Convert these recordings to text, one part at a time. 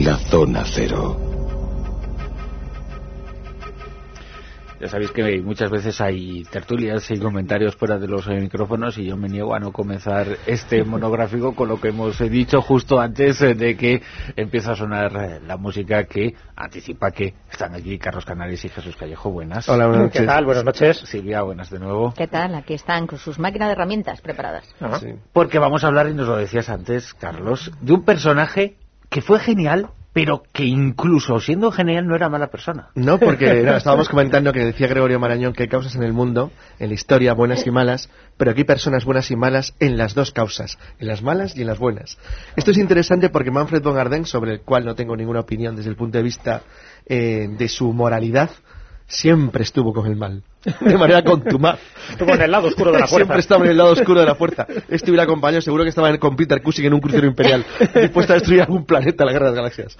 La Zona Cero. Ya sabéis que muchas veces hay tertulias y comentarios fuera de los eh, micrófonos y yo me niego a no comenzar este monográfico con lo que hemos eh, dicho justo antes eh, de que empiece a sonar la música que anticipa que están aquí Carlos Canales y Jesús Callejo. Buenas. Hola, buenas noches. ¿Qué tal? Buenas noches. Silvia, buenas de nuevo. ¿Qué tal? Aquí están con sus máquinas de herramientas preparadas. Sí. Porque vamos a hablar, y nos lo decías antes, Carlos, de un personaje que fue genial, pero que incluso siendo genial no era mala persona. No, porque no, estábamos comentando que decía Gregorio Marañón que hay causas en el mundo, en la historia, buenas y malas, pero aquí hay personas buenas y malas en las dos causas, en las malas y en las buenas. Esto es interesante porque Manfred von Arden, sobre el cual no tengo ninguna opinión desde el punto de vista eh, de su moralidad, siempre estuvo con el mal. De manera contumaz. Estuvo en el lado oscuro de la Siempre fuerza. estaba en el lado oscuro de la fuerza. Este hubiera acompañado, seguro que estaba en- con Peter Cushing en un crucero imperial, dispuesto a destruir algún planeta, la guerra de las galaxias.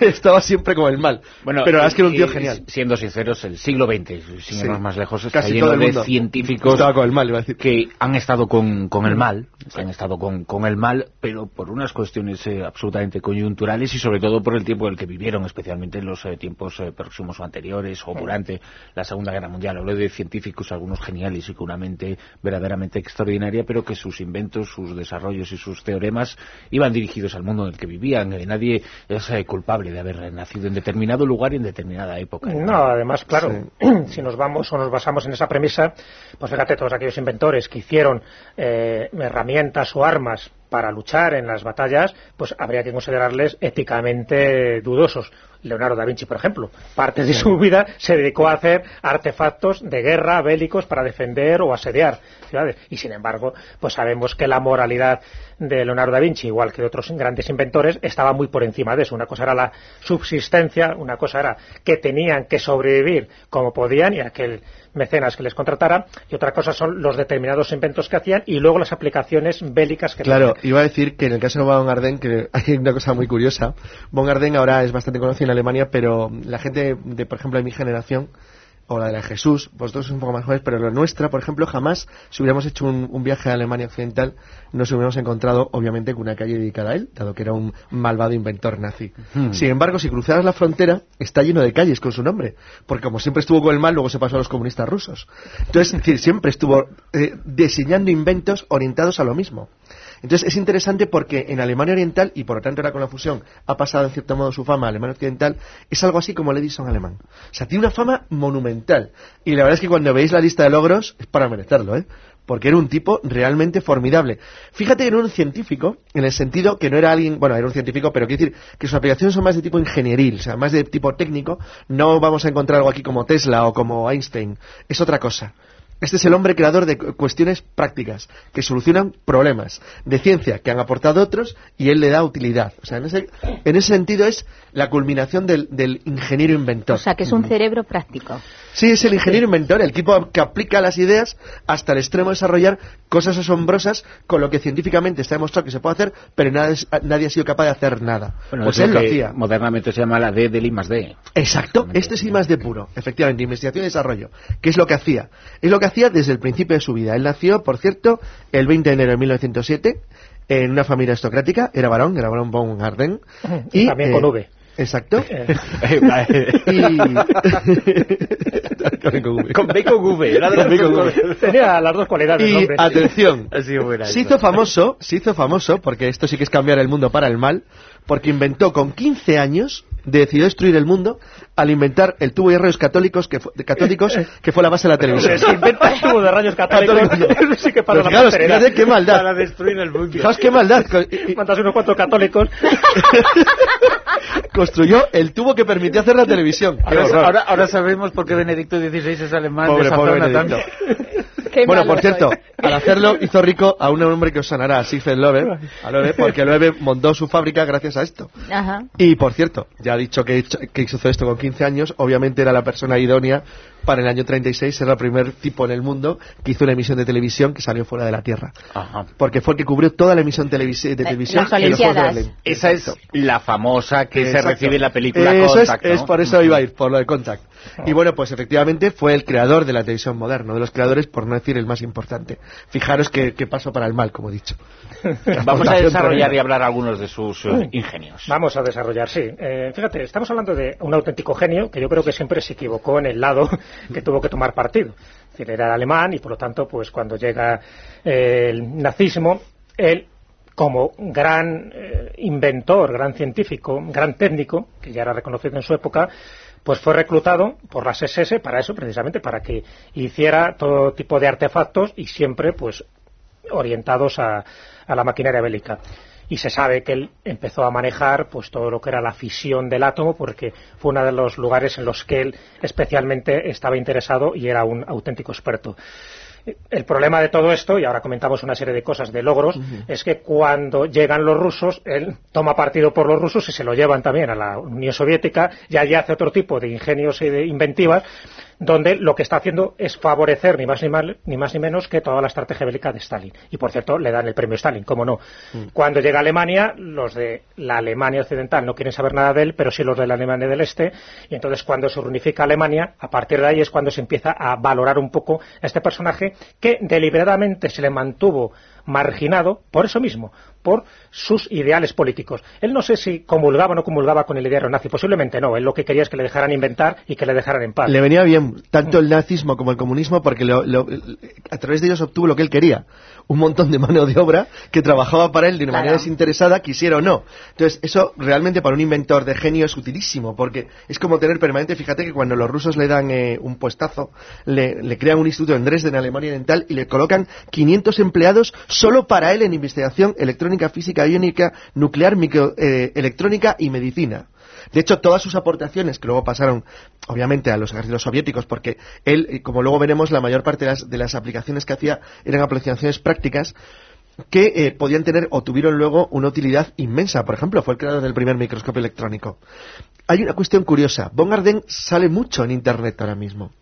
estaba siempre con el mal. pero la verdad es que era un tío genial. Siendo sinceros, el siglo XX, sin Sí. más lejos, está Casi lleno todo el de científicos estaba con el mal, iba a decir. que han estado con, con el mal, han estado con, con el mal, pero por unas cuestiones eh, absolutamente coyunturales y sobre todo por el tiempo en el que vivieron, especialmente en los eh, tiempos eh, próximos o anteriores o durante la Segunda Guerra Mundial. Hablo de científicos, algunos geniales y con una mente verdaderamente extraordinaria, pero que sus inventos, sus desarrollos y sus teoremas iban dirigidos al mundo en el que vivían. Eh, nadie es eh, culpable de haber nacido en determinado lugar y en determinada época. No, además, claro, si nos vamos o nos basamos en esa premisa, pues fíjate, todos aquellos inventores que hicieron eh, herramientas o armas para luchar en las batallas, pues habría que considerarles éticamente dudosos. Leonardo da Vinci, por ejemplo, parte de su vida se dedicó a hacer artefactos de guerra bélicos para defender o asediar ciudades. Y sin embargo, pues sabemos que la moralidad de Leonardo da Vinci, igual que de otros grandes inventores, estaba muy por encima de eso. Una cosa era la subsistencia, una cosa era que tenían que sobrevivir como podían y aquel mecenas que les contratara, y otra cosa son los determinados inventos que hacían y luego las aplicaciones bélicas que Claro, tenían. iba a decir que en el caso de Von Arden, que hay una cosa muy curiosa, Von Arden ahora es bastante conocido en Alemania, pero la gente de, por ejemplo, de mi generación, o la de la de Jesús, vosotros sois un poco más jóvenes, pero la nuestra, por ejemplo, jamás, si hubiéramos hecho un, un viaje a Alemania Occidental, nos hubiéramos encontrado, obviamente, con una calle dedicada a él, dado que era un malvado inventor nazi. Sin embargo, si cruzaras la frontera, está lleno de calles con su nombre, porque como siempre estuvo con el mal, luego se pasó a los comunistas rusos. Entonces, es decir, siempre estuvo eh, diseñando inventos orientados a lo mismo. Entonces es interesante porque en Alemania Oriental, y por lo tanto ahora con la fusión ha pasado en cierto modo su fama a Alemania Occidental, es algo así como el Edison alemán. O sea, tiene una fama monumental. Y la verdad es que cuando veis la lista de logros, es para merecerlo, ¿eh? Porque era un tipo realmente formidable. Fíjate que era un científico, en el sentido que no era alguien, bueno, era un científico, pero quiero decir que sus aplicaciones son más de tipo ingenieril, o sea, más de tipo técnico. No vamos a encontrar algo aquí como Tesla o como Einstein. Es otra cosa. Este es el hombre creador de cu- cuestiones prácticas que solucionan problemas de ciencia que han aportado otros y él le da utilidad. O sea, en ese, en ese sentido es la culminación del, del ingeniero inventor. O sea, que es un cerebro práctico. Sí, es el ingeniero inventor, el tipo que aplica las ideas hasta el extremo de desarrollar cosas asombrosas con lo que científicamente está demostrado que se puede hacer, pero nadie, nadie ha sido capaz de hacer nada. Bueno, pues es él lo que hacía. Modernamente se llama la D del I más D. Exacto, este es I más de puro, efectivamente, investigación y desarrollo. ¿Qué es lo que hacía? Es lo que hacía desde el principio de su vida. Él nació, por cierto, el 20 de enero de 1907 en una familia aristocrática, era varón, era varón von Arden. Y también con V. Exacto. Y... con B con V. Era de Con B con V. tenía las dos cualidades. Y hombre. atención, se hizo famoso, se hizo famoso, porque esto sí que es cambiar el mundo para el mal, porque inventó con 15 años, decidió destruir el mundo al inventar el tubo de rayos católicos que fue, católicos que fue la base de la televisión. Si inventas tubo de rayos católicos, sí que para Pero la fijaos, qué maldad. Para destruir el mundo. Fijaos qué maldad. Mandas unos cuantos católicos. Construyó el tubo que permitía hacer la televisión. Ahora, ahora, ahora sabemos por qué Benedicto XVI es alemán Pobre, de esa pobre zona Benedicto. tan- Qué Bueno, por cierto, soy. al hacerlo hizo rico a un hombre que os sonará, a Siegfried Loewe, a Loewe, porque Loewe montó su fábrica gracias a esto. Ajá. Y por cierto, ya ha dicho que, que hizo esto con 15 años, obviamente era la persona idónea para el año 36 ser el primer tipo en el mundo que hizo una emisión de televisión que salió fuera de la Tierra. Ajá. Porque fue el que cubrió toda la emisión televisi- de televisión. las en los Juegos de. Berlín. Esa es la famosa que se recibe en la película Eso Contact, es, es por eso iba a ir, por lo de Contact. Y bueno, pues efectivamente fue el creador de la televisión moderna, uno de los creadores, por no decir el más importante. Fijaros que, que paso para el mal, como he dicho. Vamos a desarrollar y hablar algunos de sus eh, ingenios. Vamos a desarrollar, sí. Eh, fíjate, estamos hablando de un auténtico genio que yo creo que siempre se equivocó en el lado que tuvo que tomar partido. Es era alemán y por lo tanto, pues cuando llega eh, el nazismo, él como gran eh, inventor, gran científico, gran técnico, que ya era reconocido en su época, pues fue reclutado por las SS para eso, precisamente, para que hiciera todo tipo de artefactos y siempre, pues, orientados a la maquinaria bélica. Y se sabe que él empezó a manejar pues todo lo que era la fisión del átomo porque fue uno de los lugares en los que él especialmente estaba interesado y era un auténtico experto. El problema de todo esto, y ahora comentamos una serie de cosas de logros, es que cuando llegan los rusos, él toma partido por los rusos y se lo llevan también a la Unión Soviética y allí hace otro tipo de ingenios y de inventivas donde lo que está haciendo es favorecer ni más ni, mal- ni más ni menos que toda la estrategia bélica de Stalin. Y por cierto, le dan el premio Stalin, cómo no. Cuando llega a Alemania, los de la Alemania Occidental no quieren saber nada de él, pero sí los de la Alemania del Este. Y entonces, cuando se reunifica Alemania, a partir de ahí es cuando se empieza a valorar un poco a este personaje que deliberadamente se le mantuvo marginado por eso mismo, por sus ideales políticos. Él no sé si comulgaba o no comulgaba con el ideario nazi, posiblemente no. Él lo que quería es que le dejaran inventar y que le dejaran en paz. Le venía bien tanto el nazismo como el comunismo porque lo- lo- a través de ellos obtuvo lo que él quería. Un montón de mano de obra que trabajaba para él de una Claro. manera desinteresada, quisiera o no. Entonces, eso realmente para un inventor de genio es utilísimo porque es como tener permanente, fíjate que cuando los rusos le dan eh, un puestazo, le, le crean un instituto en Dresden, Alemania Oriental, y le colocan 500 empleados solo para él en investigación electrónica, física, iónica, nuclear, microelectrónica y medicina. De hecho, todas sus aportaciones, que luego pasaron, obviamente, a los ejércitos soviéticos, porque él, y como luego veremos, la mayor parte de las, de las aplicaciones que hacía eran aplicaciones prácticas que eh, podían tener o tuvieron luego una utilidad inmensa. Por ejemplo, fue el creador del primer microscopio electrónico. Hay una cuestión curiosa. Von Arden sale mucho en Internet ahora mismo.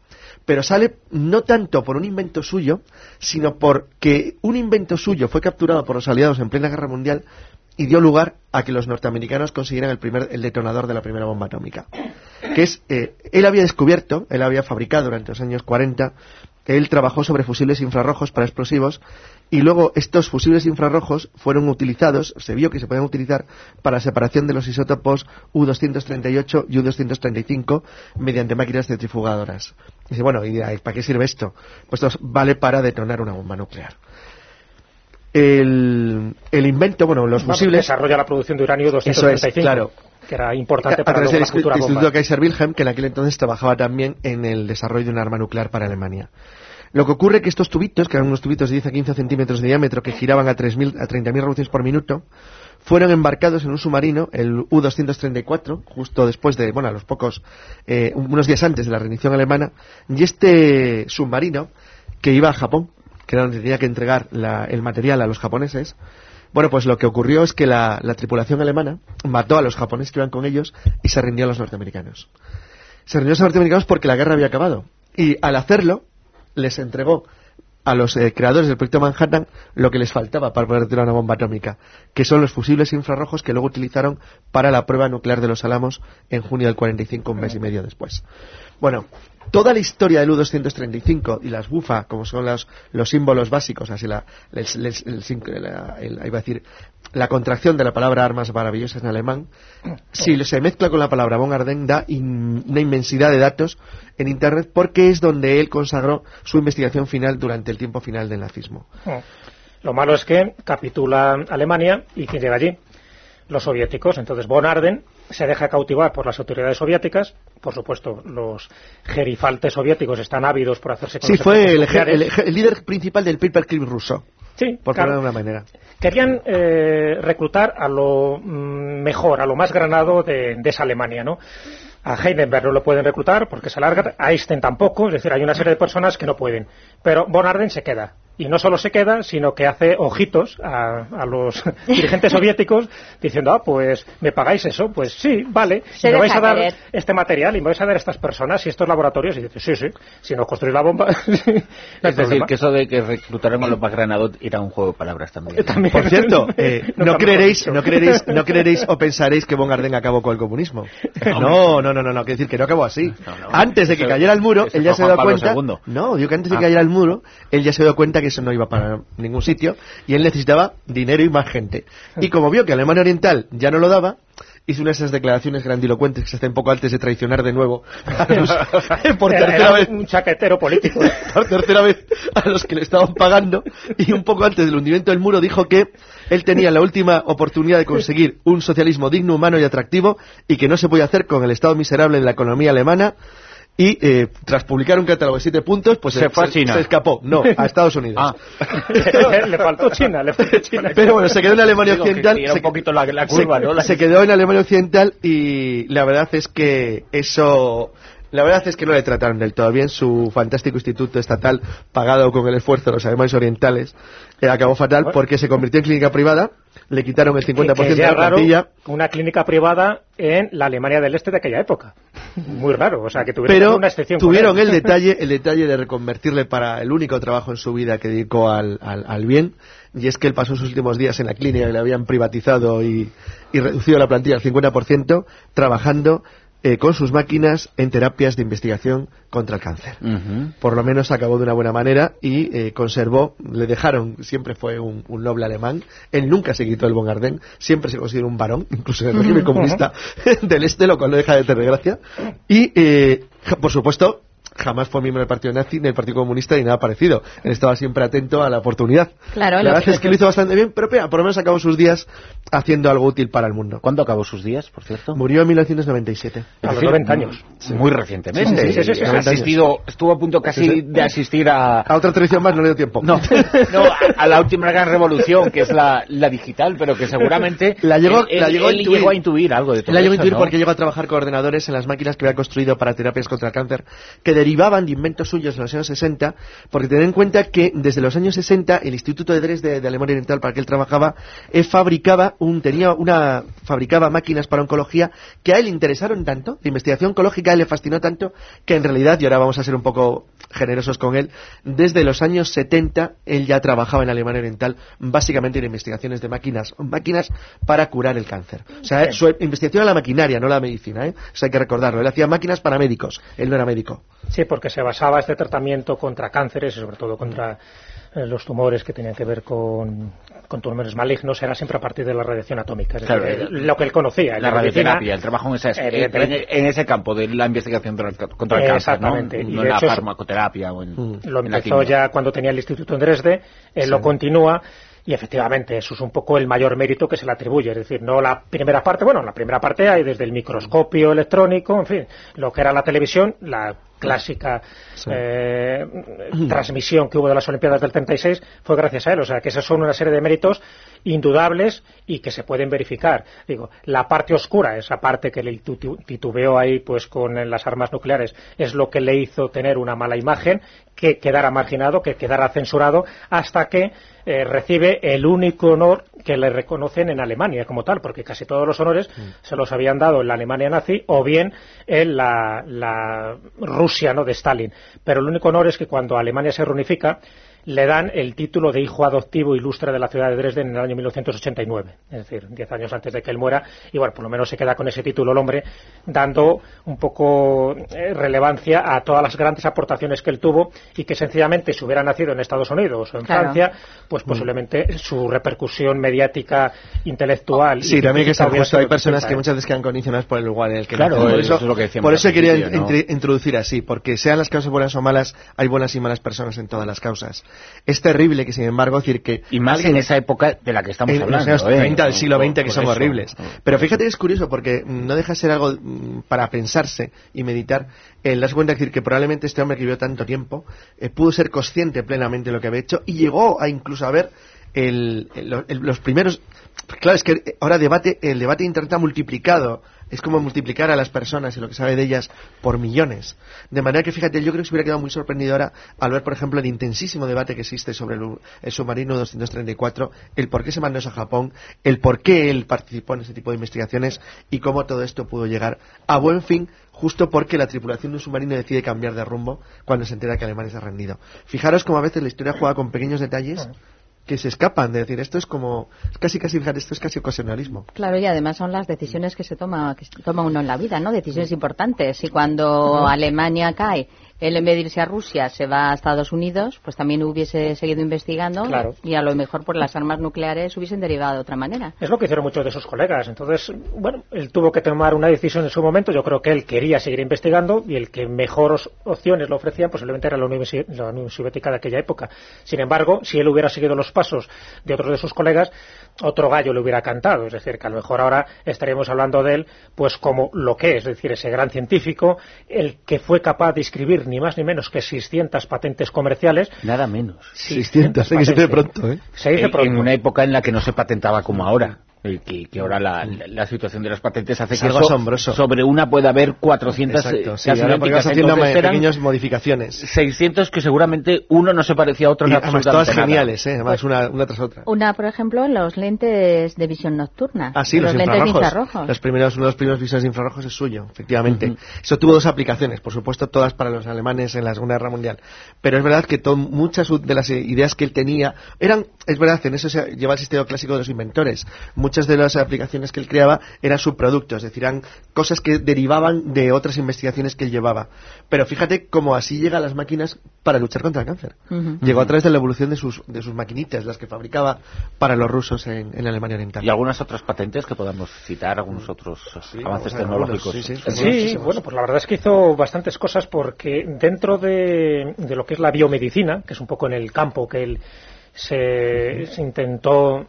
Pero sale no tanto por un invento suyo, sino porque un invento suyo fue capturado por los aliados en plena guerra mundial y dio lugar a que los norteamericanos consiguieran el primer el detonador de la primera bomba atómica. Que es, eh, él había descubierto, él había fabricado durante los años 40, él trabajó sobre fusibles infrarrojos para explosivos y luego estos fusibles infrarrojos fueron utilizados, se vio que se podían utilizar para la separación de los isótopos U-238 y U-235 mediante máquinas centrifugadoras. Dice, bueno, ¿y para qué sirve esto? Pues esto vale para detonar una bomba nuclear. El, el invento, bueno, los fusibles... desarrolla la producción de uranio Eso 235, es, claro. que era importante a para través luego del Instituto bomba. Kaiser Wilhelm, que en aquel entonces trabajaba también en el desarrollo de un arma nuclear para Alemania. Lo que ocurre es que estos tubitos, que eran unos tubitos de 10 a 15 centímetros de diámetro que giraban a, 3.000 a 30.000 revoluciones por minuto, fueron embarcados en un submarino, el U-234, justo después de, bueno, a los pocos, eh, unos días antes de la rendición alemana, y este submarino, que iba a Japón, que era donde tenía que entregar la- el material a los japoneses, bueno, pues lo que ocurrió es que la, la tripulación alemana mató a los japoneses que iban con ellos y se rindió a los norteamericanos. Se rindió a los norteamericanos porque la guerra había acabado. Y al hacerlo, les entregó a los eh, creadores del proyecto Manhattan lo que les faltaba para poder tirar una bomba atómica, que son los fusibles infrarrojos que luego utilizaron para la prueba nuclear de los Álamos en junio del 45, un mes y medio después. Bueno, toda la historia del U-235 y las bufa, como son los, los símbolos básicos, así la, el- el- el- la- el- iba a decir, la contracción de la palabra armas maravillosas en alemán, si se mezcla con la palabra Von Arden, da in- una inmensidad de datos en Internet porque es donde él consagró su investigación final durante el tiempo final del nazismo. Lo malo es que capitula Alemania y ¿quién llega allí? Los soviéticos. Entonces Von Arden se deja cautivar por las autoridades soviéticas. Por supuesto, los gerifaltes soviéticos están ávidos por hacerse con Sí, los fue el, el líder principal del paperclip ruso, Sí, por claro. ponerlo de una manera. Querían eh, reclutar a lo mm, mejor, a lo más granado de, de esa Alemania, ¿no? A Heidenberg no lo pueden reclutar porque se alarga, a Einstein tampoco, es decir, hay una serie de personas que no pueden. Pero Von Arden se queda. Y no solo se queda, sino que hace ojitos a, a los dirigentes soviéticos diciendo, ah, pues me pagáis eso, pues sí, vale, Se y me vais a dar querer. este material y me vais a dar estas personas y estos laboratorios y dice, sí, sí, si nos construís la bomba, no Es decir, problema". que eso de que reclutaron a los Granados era un juego de palabras también. También. Por cierto, eh, no, creeréis, no creeréis, no creeréis o pensaréis que Von Arden acabó con el comunismo. No, no, no, no, no, quiero decir que no acabó así. No, no. Antes de que cayera el muro, él ya se dio cuenta. No, digo que antes de que cayera el muro, él ya se dio cuenta que eso no iba para ningún sitio y él necesitaba dinero y más gente. Y como vio que Alemania Oriental ya no lo daba, hizo una de esas declaraciones grandilocuentes que se hacen poco antes de traicionar de nuevo a los- por Era- tercera era vez un chaquetero político. por tercera vvez a los que le estaban pagando y un poco antes del hundimiento del muro dijo que él tenía la última oportunidad de conseguir un socialismo digno, humano y atractivo y que no se podía hacer con el estado miserable de la economía alemana y eh, tras publicar un catálogo de siete puntos pues Se fue a China. se escapó, no, a Estados Unidos. Ah. le, faltó China, le faltó China. Pero bueno, se quedó en Alemania Digo que Occidental. un se- poquito la- la curva, se, ¿no? La- se quedó en Alemania Occidental y la verdad es que eso. La verdad es que no le trataron del todo bien. Su fantástico instituto estatal, pagado con el esfuerzo de los alemanes orientales, eh, acabó fatal porque se convirtió en clínica privada. Le quitaron el 50% que, que de la plantilla. una clínica privada en la Alemania del Este de aquella época. Muy raro, o sea, que tuvieron Pero una excepción. tuvieron el detalle, el detalle de reconvertirle para el único trabajo en su vida que dedicó al, al, al bien, y es que él pasó sus últimos días en la clínica que le habían privatizado y, y reducido la plantilla al 50%, trabajando eh, con sus máquinas en terapias de investigación contra el cáncer. Por lo menos acabó de una buena manera y eh, conservó, le dejaron, siempre fue un, un noble alemán, él nunca se quitó el Von Arden, siempre se consideró un varón, incluso en el régimen comunista del este, lo cual no deja de tener gracia. Y, eh, por supuesto, jamás fue miembro del Partido Nazi, ni del Partido Comunista, ni nada parecido. Él estaba siempre atento a la oportunidad. Claro, la lo verdad que- es que lo hizo bastante bien, pero mira, por lo menos acabó sus días haciendo algo útil para el mundo. ¿Cuándo acabó sus días, por cierto? Murió en 1997. A los decir, 90 años. Muy recientemente. Sí, sí, sí, sí, sí, Ha 90 años. asistido, estuvo a punto casi Sí, sí. de asistir a, A otra tradición más no le dio tiempo. No, no, a, a la última gran revolución, que es la, la digital, pero que seguramente La llegó- él, la él- llegó a él intuir. llegó a intuir algo de todo La llegó a eso, intuir ¿no? porque llegó a trabajar con ordenadores en las máquinas que había construido para terapias contra el cáncer, que derivaban de inventos suyos en los años 60, porque tened en cuenta que desde los años 60 el Instituto de Dresde de Alemania Oriental para el que él trabajaba eh, fabricaba un tenía una fabricaba máquinas para oncología que a él le interesaron tanto, de investigación oncológica a él le fascinó tanto que en realidad y ahora vamos a ser un poco generosos con él, desde los años 70 él ya trabajaba en Alemania Oriental básicamente en investigaciones de máquinas, máquinas para curar el cáncer. O sea, su investigación era la maquinaria, no la medicina, ¿eh? Hay que recordarlo. Él hacía máquinas para médicos, él no era médico. Sí, porque se basaba este tratamiento contra cánceres y sobre todo contra eh, los tumores que tenían que ver con, con tumores malignos, era siempre a partir de la radiación atómica. Es Claro, decir, el- lo que él conocía. La radioterapia, el trabajo en, esa- en, ese campo de la investigación contra el, Eh, cáncer, ¿no? exactamente. Y No de en la hecho farmacoterapia o en, Mm. Lo en la empezó ya cuando tenía el instituto en Dresde, él lo continúa y efectivamente eso es un poco el mayor mérito que se le atribuye. Es decir, no la primera parte, bueno, en la primera parte hay desde el microscopio electrónico, en fin, lo que era la televisión, la clásica eh, transmisión que hubo de las Olimpiadas del 36 fue gracias a él. O sea, que esos son una serie de méritos indudables y que se pueden verificar. Digo, la parte oscura, esa parte que le titu- titubeó ahí pues con las armas nucleares, es lo que le hizo tener una mala imagen, que quedara marginado, que quedara censurado, hasta que eh, recibe el único honor que le reconocen en Alemania como tal, porque casi todos los honores se los habían dado en la Alemania nazi o bien en la, la Rusia ¿no? de Stalin. Pero el único honor es que cuando Alemania se reunifica, le dan el título de hijo adoptivo ilustre de la ciudad de Dresden en el año 1989, es decir, diez años antes de que él muera, y bueno, por lo menos se queda con ese título el hombre, dando un poco eh, relevancia a todas las grandes aportaciones que él tuvo y que sencillamente si hubiera nacido en Estados Unidos o en Claro. Francia, pues posiblemente su repercusión mediática, intelectual. y Sí, también hay que hubiera justo. Hay personas que muchas veces quedan condicionadas por el lugar en el que Claro, nacen. por eso eso, es lo que decíamos por eso quería introducir así, porque sean las causas buenas o malas, hay buenas y malas personas en todas las causas. Es terrible que, sin embargo, decir que Y más alguien- en esa época de la que estamos en los hablando. años ¿eh? 30 del siglo XX que son eso. horribles. Pero fíjate que es curioso porque no deja de ser algo mm, para pensarse y meditar. El darse cuenta de decir que probablemente este hombre que vivió tanto tiempo eh, pudo ser consciente plenamente de lo que había hecho y llegó a incluso a ver el- el- el- los primeros. Claro, es que ahora debate, el debate de Internet ha multiplicado es como multiplicar a las personas y lo que sabe de ellas por millones. De manera que, fíjate, yo creo que se hubiera quedado muy sorprendido ahora al ver, por ejemplo, el intensísimo debate que existe sobre el, submarino 234, el por qué se mandó a Japón, el por qué él participó en ese tipo de investigaciones y cómo todo esto pudo llegar a buen fin justo porque la tripulación de un submarino decide cambiar de rumbo cuando se entera que Alemania se ha rendido. Fijaros cómo a veces la historia juega con pequeños detalles que se escapan de decir esto es como casi casi esto es casi ocasionalismo. Claro y además son las decisiones que se toma que toma uno en la vida no decisiones importantes. Y cuando Alemania cae él en vez de irse a Rusia se va a Estados Unidos, pues también hubiese seguido investigando y a lo mejor por las armas nucleares hubiesen derivado de otra manera. Es lo que hicieron muchos de sus colegas. Entonces, bueno, él tuvo que tomar una decisión en su momento. Yo creo que él quería seguir investigando y el que mejor opciones le ofrecían posiblemente era la Unión, Soviética de aquella época. Sin embargo, si él hubiera seguido los pasos de otros de sus colegas, otro gallo le hubiera cantado. Es decir, que a lo mejor ahora estaríamos hablando de él pues como lo que es, es decir, ese gran científico, el que fue capaz de escribir ni más ni menos que 600 patentes comerciales. Nada menos. 600, se dice pronto, ¿eh? Se dice pronto. En una época en la que no se patentaba como ahora. Eh, que, que, ahora la, la, situación de las patentes hace que sobre una pueda haber 400 Exacto, sí, ahora porque vas haciendo pequeñas modificaciones. 600 que seguramente uno no se parecía a otro y además todas geniales ¿eh? además una, una, tras otra. Una por ejemplo los lentes de visión nocturna. Ah sí los, lentes infrarrojos. los primeros uno de los primeros visores infrarrojos es suyo efectivamente. Eso tuvo dos aplicaciones por supuesto todas para los alemanes en la Segunda Guerra Mundial. Pero es verdad que muchas de las ideas que él tenía eran es verdad en eso se lleva el sistema clásico de los inventores muchas de las aplicaciones que él creaba eran subproductos, es decir, eran cosas que derivaban de otras investigaciones que él llevaba. Pero fíjate cómo así llega a las máquinas para luchar contra el cáncer. Llegó a través de la evolución de sus, de sus maquinitas, las que fabricaba para los rusos en, en Alemania Oriental. ¿Y algunas otras patentes que podamos citar, algunos otros avances tecnológicos? sí, bueno, pues la verdad es que hizo bastantes cosas porque dentro de, de lo que es la biomedicina, que es un poco en el campo que él se, se intentó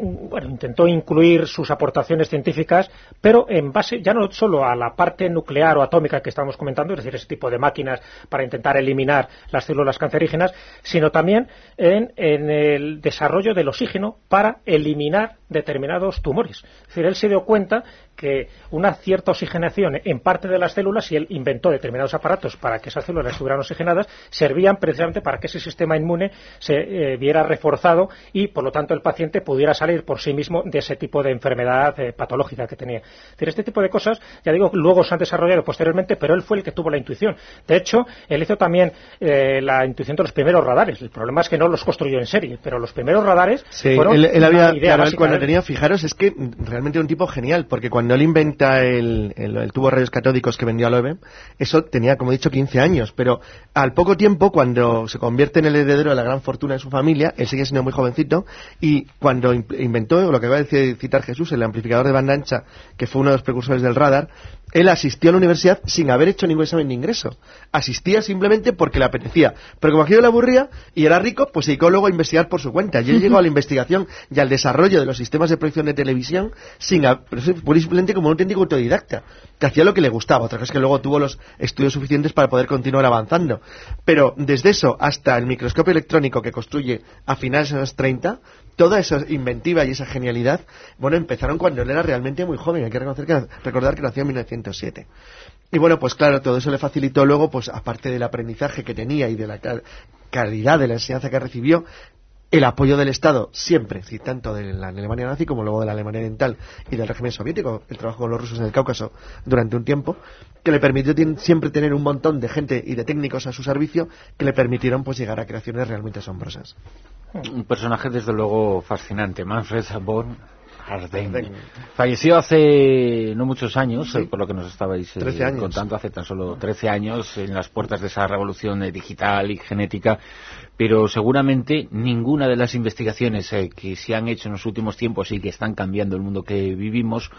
bueno, intentó incluir sus aportaciones científicas, pero en base ya no solo a la parte nuclear o atómica que estábamos comentando, es decir, ese tipo de máquinas para intentar eliminar las células cancerígenas, sino también en, el desarrollo del oxígeno para eliminar determinados tumores. Es decir, él se dio cuenta que una cierta oxigenación en parte de las células, y él inventó determinados aparatos para que esas células estuvieran oxigenadas, servían precisamente para que ese sistema inmune se eh, viera reforzado y, por lo tanto, el paciente pudiera salir por sí mismo de ese tipo de enfermedad eh, patológica que tenía. decir, este tipo de cosas, ya digo, luego se han desarrollado posteriormente, pero él fue el que tuvo la intuición. De hecho, él hizo también eh, la intuición de los primeros radares. El problema es que no los construyó en serie, pero los primeros radares fueron él, había, idea cuando tenía, fijaros, es que realmente un tipo genial, porque cuando él inventa el, el, tubo de rayos catódicos que vendió a Loewe, eso tenía, como he dicho, 15 años, pero al poco tiempo, cuando se convierte en el heredero de la gran fortuna de su familia, él sigue siendo muy jovencito, y cuando inventó lo que va a decir, citar Jesús, el amplificador de banda ancha, que fue uno de los precursores del radar, él asistió a la universidad sin haber hecho ningún examen de ingreso. Asistía simplemente porque le apetecía. Pero como aquello le aburría y era rico, pues se dedicó luego a investigar por su cuenta. Y él llegó a la investigación y al desarrollo de los sistemas de proyección de televisión sin simplemente como un auténtico autodidacta, que hacía lo que le gustaba. Otra cosa es que luego tuvo los estudios suficientes para poder continuar avanzando. Pero desde eso hasta el microscopio electrónico que construye a finales de los 30, toda esa inventiva y esa genialidad, bueno, empezaron cuando él era realmente muy joven. Hay que reconocer que, recordar que nació en 1907. Y bueno, pues claro, todo eso le facilitó luego, pues aparte del aprendizaje que tenía y de la calidad de la enseñanza que recibió, el apoyo del Estado siempre, tanto de la Alemania nazi como luego de la Alemania oriental y del régimen soviético, el trabajo con los rusos en el Cáucaso durante un tiempo, que le permitió siempre tener un montón de gente y de técnicos a su servicio que le permitieron pues llegar a creaciones realmente asombrosas. Un personaje desde luego fascinante, Manfred von Arden. Falleció hace no muchos años, eh, por lo que nos estabais eh, contando, hace tan solo 13 años, en las puertas de esa revolución eh, digital y genética, pero seguramente ninguna de las investigaciones que se han hecho en los últimos tiempos y que están cambiando el mundo que vivimos,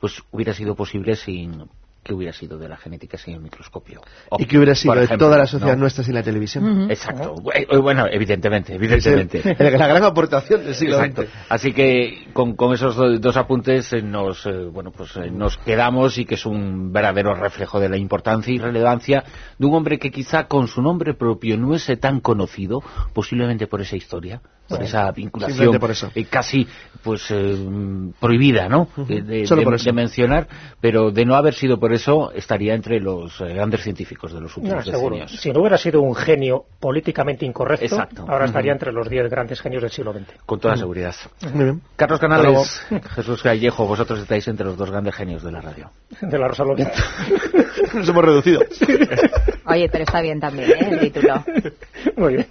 pues hubiera sido posible sin ¿qué hubiera sido de la genética sin el microscopio? ¿Y qué hubiera sido de toda la sociedad nuestra sin la televisión? Exacto. Eh, bueno, evidentemente, evidentemente. la gran aportación del siglo XX. Así que con, esos dos apuntes eh, nos, eh, bueno, pues, nos quedamos y que es un verdadero reflejo de la importancia y relevancia de un hombre que quizá con su nombre propio no es tan conocido, posiblemente por esa historia, por esa vinculación casi pues prohibida, ¿no? de, mencionar, pero de no haber sido por eso estaría entre los eh, grandes científicos de los últimos no, Si no hubiera sido un genio políticamente incorrecto, ahora estaría entre los diez grandes genios del siglo XX. Con toda seguridad. Carlos Canales, Jesús Gallejo, vosotros estáis entre los dos grandes genios de la radio. De la Rosa Nos hemos reducido. Oye, pero está bien también, ¿eh? el título. Muy bien.